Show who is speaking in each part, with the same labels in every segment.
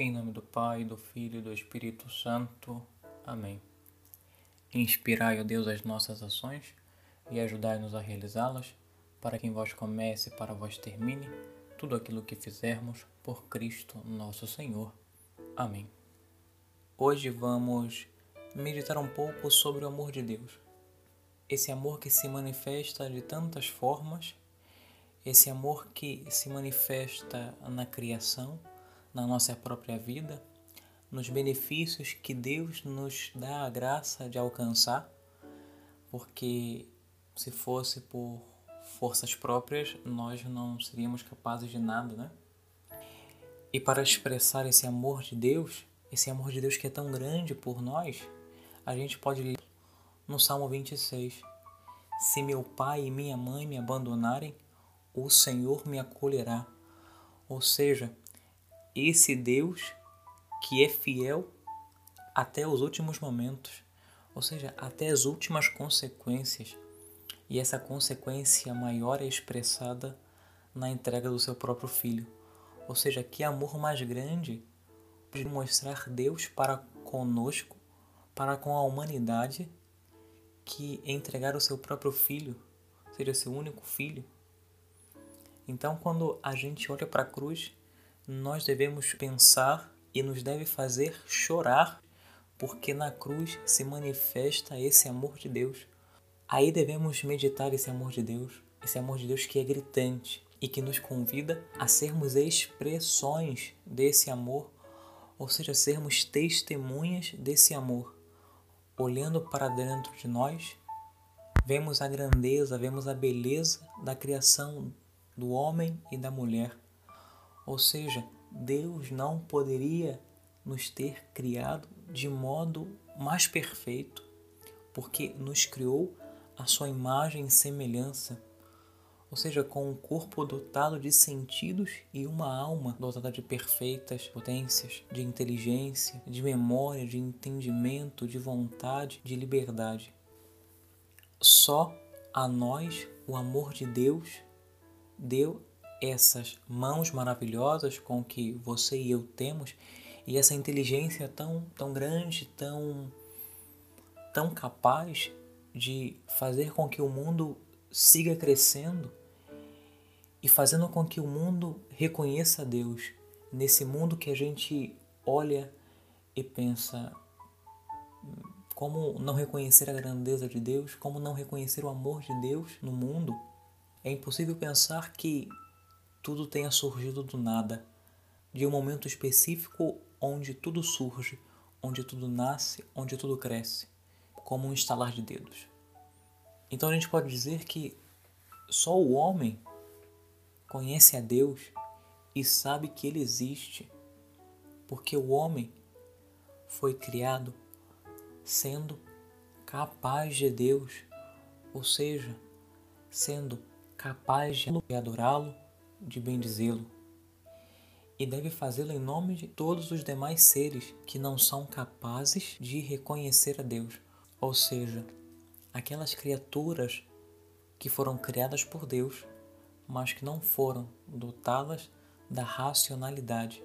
Speaker 1: Em nome do Pai, do Filho e do Espírito Santo. Amém. Inspirai, ó Deus, as nossas ações e ajudai-nos a realizá-las, para que em vós comece e para vós termine tudo aquilo que fizermos por Cristo nosso Senhor. Amém. Hoje vamos meditar um pouco sobre o amor de Deus. Esse amor que se manifesta de tantas formas, esse amor que se manifesta na criação, na nossa própria vida, nos benefícios que Deus nos dá a graça de alcançar, porque se fosse por forças próprias, nós não seríamos capazes de nada, né? E para expressar esse amor de Deus, esse amor de Deus que é tão grande por nós, a gente pode ler no Salmo 26: Se meu pai e minha mãe me abandonarem, o Senhor me acolherá. Ou seja, esse Deus que é fiel até os últimos momentos, ou seja, até as últimas consequências. E essa consequência maior é expressada na entrega do seu próprio filho. Ou seja, que amor mais grande de mostrar Deus para conosco, para com a humanidade, que entregar o seu próprio filho, seja seu único filho. Então, quando a gente olha para a cruz, nós devemos pensar e nos deve fazer chorar, porque na cruz se manifesta esse amor de Deus. Aí devemos meditar esse amor de Deus, esse amor de Deus que é gritante e que nos convida a sermos expressões desse amor, ou seja, sermos testemunhas desse amor. Olhando para dentro de nós, vemos a grandeza, vemos a beleza da criação do homem e da mulher ou seja, Deus não poderia nos ter criado de modo mais perfeito, porque nos criou a sua imagem e semelhança, ou seja, com um corpo dotado de sentidos e uma alma dotada de perfeitas potências, de inteligência, de memória, de entendimento, de vontade, de liberdade. Só a nós o amor de Deus deu essas mãos maravilhosas com que você e eu temos e essa inteligência tão, tão grande, tão, tão capaz de fazer com que o mundo siga crescendo e fazendo com que o mundo reconheça Deus nesse mundo que a gente olha e pensa como não reconhecer a grandeza de Deus, como não reconhecer o amor de Deus no mundo. É impossível pensar que tudo tenha surgido do nada, de um momento específico onde tudo surge, onde tudo nasce, onde tudo cresce, como um estalar de dedos. Então a gente pode dizer que só o homem conhece a Deus e sabe que ele existe, porque o homem foi criado sendo capaz de Deus, ou seja, sendo capaz de adorá-lo de bendizê-lo e deve fazê-lo em nome de todos os demais seres que não são capazes de reconhecer a Deus, ou seja, aquelas criaturas que foram criadas por Deus, mas que não foram dotadas da racionalidade,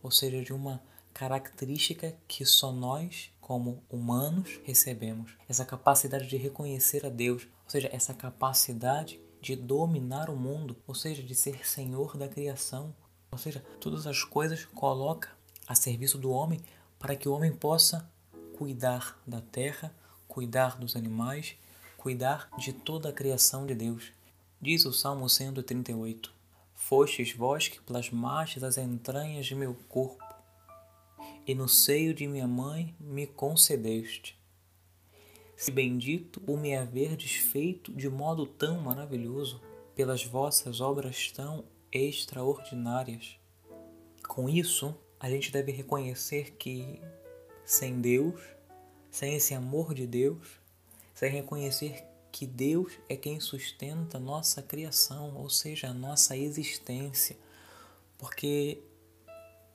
Speaker 1: ou seja, de uma característica que só nós, como humanos, recebemos. Essa capacidade de reconhecer a Deus, ou seja, essa capacidade de dominar o mundo, ou seja, de ser senhor da criação, ou seja, todas as coisas coloca a serviço do homem para que o homem possa cuidar da terra, cuidar dos animais, cuidar de toda a criação de Deus. Diz o Salmo 138: Fostes vós que plasmastes as entranhas de meu corpo, e no seio de minha mãe me concedeste. Se bendito o me haverdes feito de modo tão maravilhoso, pelas vossas obras tão extraordinárias. Com isso, a gente deve reconhecer que sem Deus, sem esse amor de Deus, sem reconhecer que Deus é quem sustenta nossa criação, ou seja, a nossa existência. Porque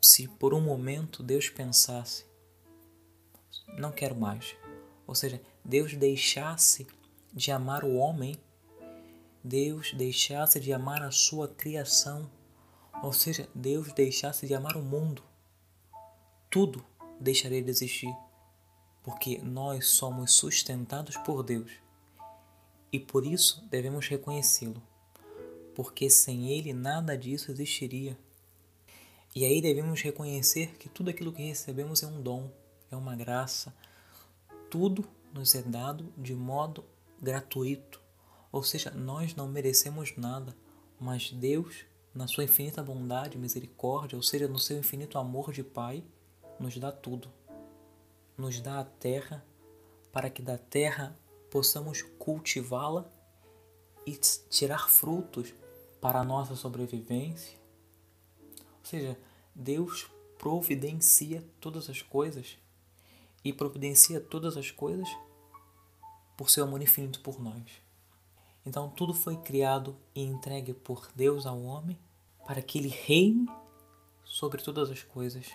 Speaker 1: se por um momento Deus pensasse, não quero mais, ou seja, Deus deixasse de amar o homem, Deus deixasse de amar a sua criação, ou seja, Deus deixasse de amar o mundo, tudo deixaria de existir, porque nós somos sustentados por Deus e por isso devemos reconhecê-lo, porque sem Ele nada disso existiria. E aí devemos reconhecer que tudo aquilo que recebemos é um dom, é uma graça, tudo nos é dado de modo gratuito, ou seja, nós não merecemos nada, mas Deus, na sua infinita bondade misericórdia, ou seja, no seu infinito amor de Pai, nos dá tudo. Nos dá a terra para que da terra possamos cultivá-la e tirar frutos para a nossa sobrevivência. Ou seja, Deus providencia todas as coisas e providencia todas as coisas por seu amor infinito por nós. Então tudo foi criado e entregue por Deus ao homem para que ele reine sobre todas as coisas.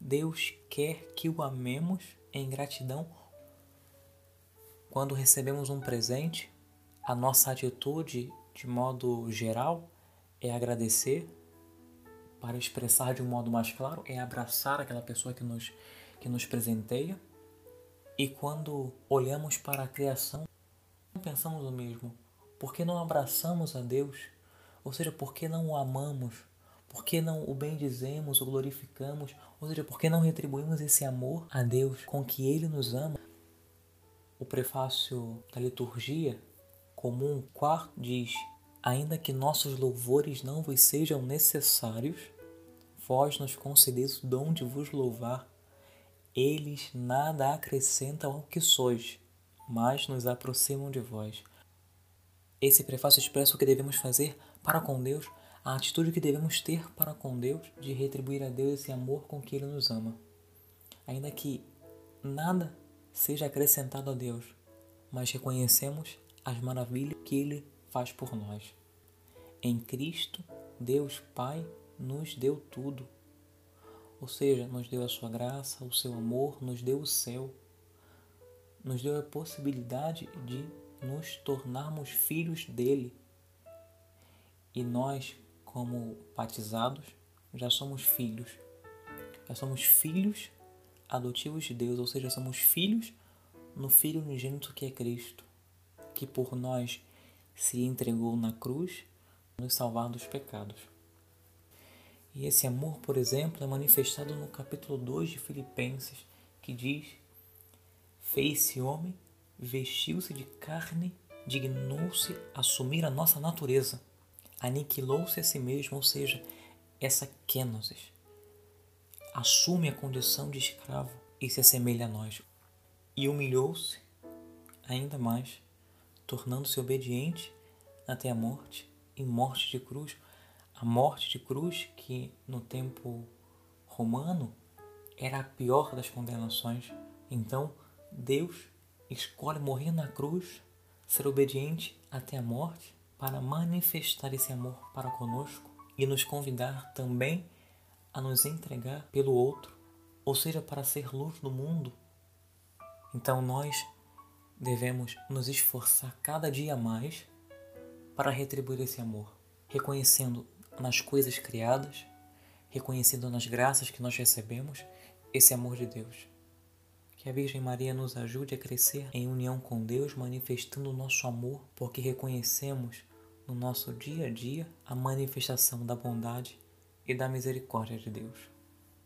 Speaker 1: Deus quer que o amemos em gratidão quando recebemos um presente, a nossa atitude, de modo geral, é agradecer. Para expressar de um modo mais claro, é abraçar aquela pessoa que nos, que nos presenteia. E quando olhamos para a criação, não pensamos o mesmo. Por que não abraçamos a Deus? Ou seja, por que não o amamos? Por que não o bendizemos, o glorificamos? Ou seja, por que não retribuímos esse amor a Deus com que Ele nos ama? O prefácio da liturgia comum quarto diz: Ainda que nossos louvores não vos sejam necessários, vós nos concedeis o dom de vos louvar. Eles nada acrescentam ao que sois, mas nos aproximam de vós. Esse prefácio expressa o que devemos fazer para com Deus, a atitude que devemos ter para com Deus de retribuir a Deus esse amor com que Ele nos ama. Ainda que nada seja acrescentado a Deus, mas reconhecemos as maravilhas que Ele faz por nós. Em Cristo, Deus Pai nos deu tudo. Ou seja, nos deu a sua graça, o seu amor, nos deu o céu, nos deu a possibilidade de nos tornarmos filhos dele. E nós, como batizados, já somos filhos. Já somos filhos adotivos de Deus, ou seja, somos filhos no Filho unigênito que é Cristo, que por nós se entregou na cruz, nos salvar dos pecados. E esse amor, por exemplo, é manifestado no capítulo 2 de Filipenses, que diz: Fez-se homem, vestiu-se de carne, dignou-se assumir a nossa natureza, aniquilou-se a si mesmo, ou seja, essa kenosis, assume a condição de escravo e se assemelha a nós. E humilhou-se ainda mais, tornando-se obediente até a morte e morte de cruz. A morte de cruz, que no tempo romano era a pior das condenações. Então, Deus escolhe morrer na cruz, ser obediente até a morte, para manifestar esse amor para conosco e nos convidar também a nos entregar pelo outro, ou seja, para ser luz do mundo. Então nós devemos nos esforçar cada dia mais para retribuir esse amor, reconhecendo nas coisas criadas, reconhecendo nas graças que nós recebemos esse amor de Deus. Que a Virgem Maria nos ajude a crescer em união com Deus, manifestando o nosso amor, porque reconhecemos no nosso dia a dia a manifestação da bondade e da misericórdia de Deus.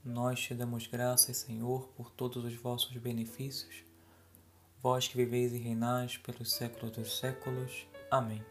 Speaker 1: Nós te damos graças, Senhor, por todos os vossos benefícios, vós que viveis e reinais pelos séculos dos séculos. Amém.